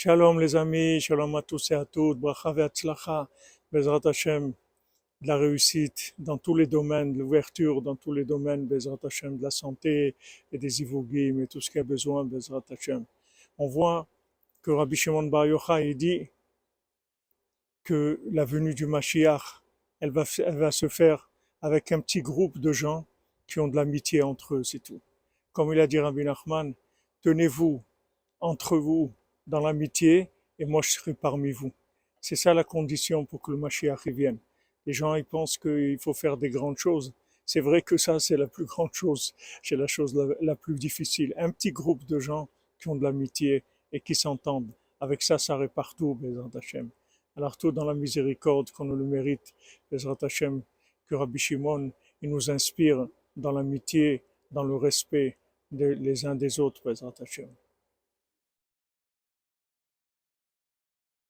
Shalom les amis, shalom à tous et à toutes, bracha ve'atzlacha, Bezrat Hashem, de la réussite dans tous les domaines, de l'ouverture dans tous les domaines, Bezrat Hashem, de la santé et des ivogim et tout ce qu'il y a besoin, Bezrat Hashem. On voit que Rabbi Shimon Bar Yochai dit que la venue du Mashiach, elle va, elle va se faire avec un petit groupe de gens qui ont de l'amitié entre eux, c'est tout. Comme il a dit Rabbi Nachman, tenez-vous entre vous dans l'amitié et moi je serai parmi vous. C'est ça la condition pour que le Mashiach vienne. Les gens ils pensent qu'il faut faire des grandes choses. C'est vrai que ça c'est la plus grande chose, c'est la chose la, plus difficile. Un petit groupe de gens qui ont de l'amitié et qui s'entendent. Avec ça, ça répare tout, Bezrat Hashem. Alors tout dans la miséricorde qu'on nous le mérite, Bezrat Hashem, que Rabbi Shimon, il nous inspire dans l'amitié, dans le respect des, les uns des autres, Bezrat Hashem.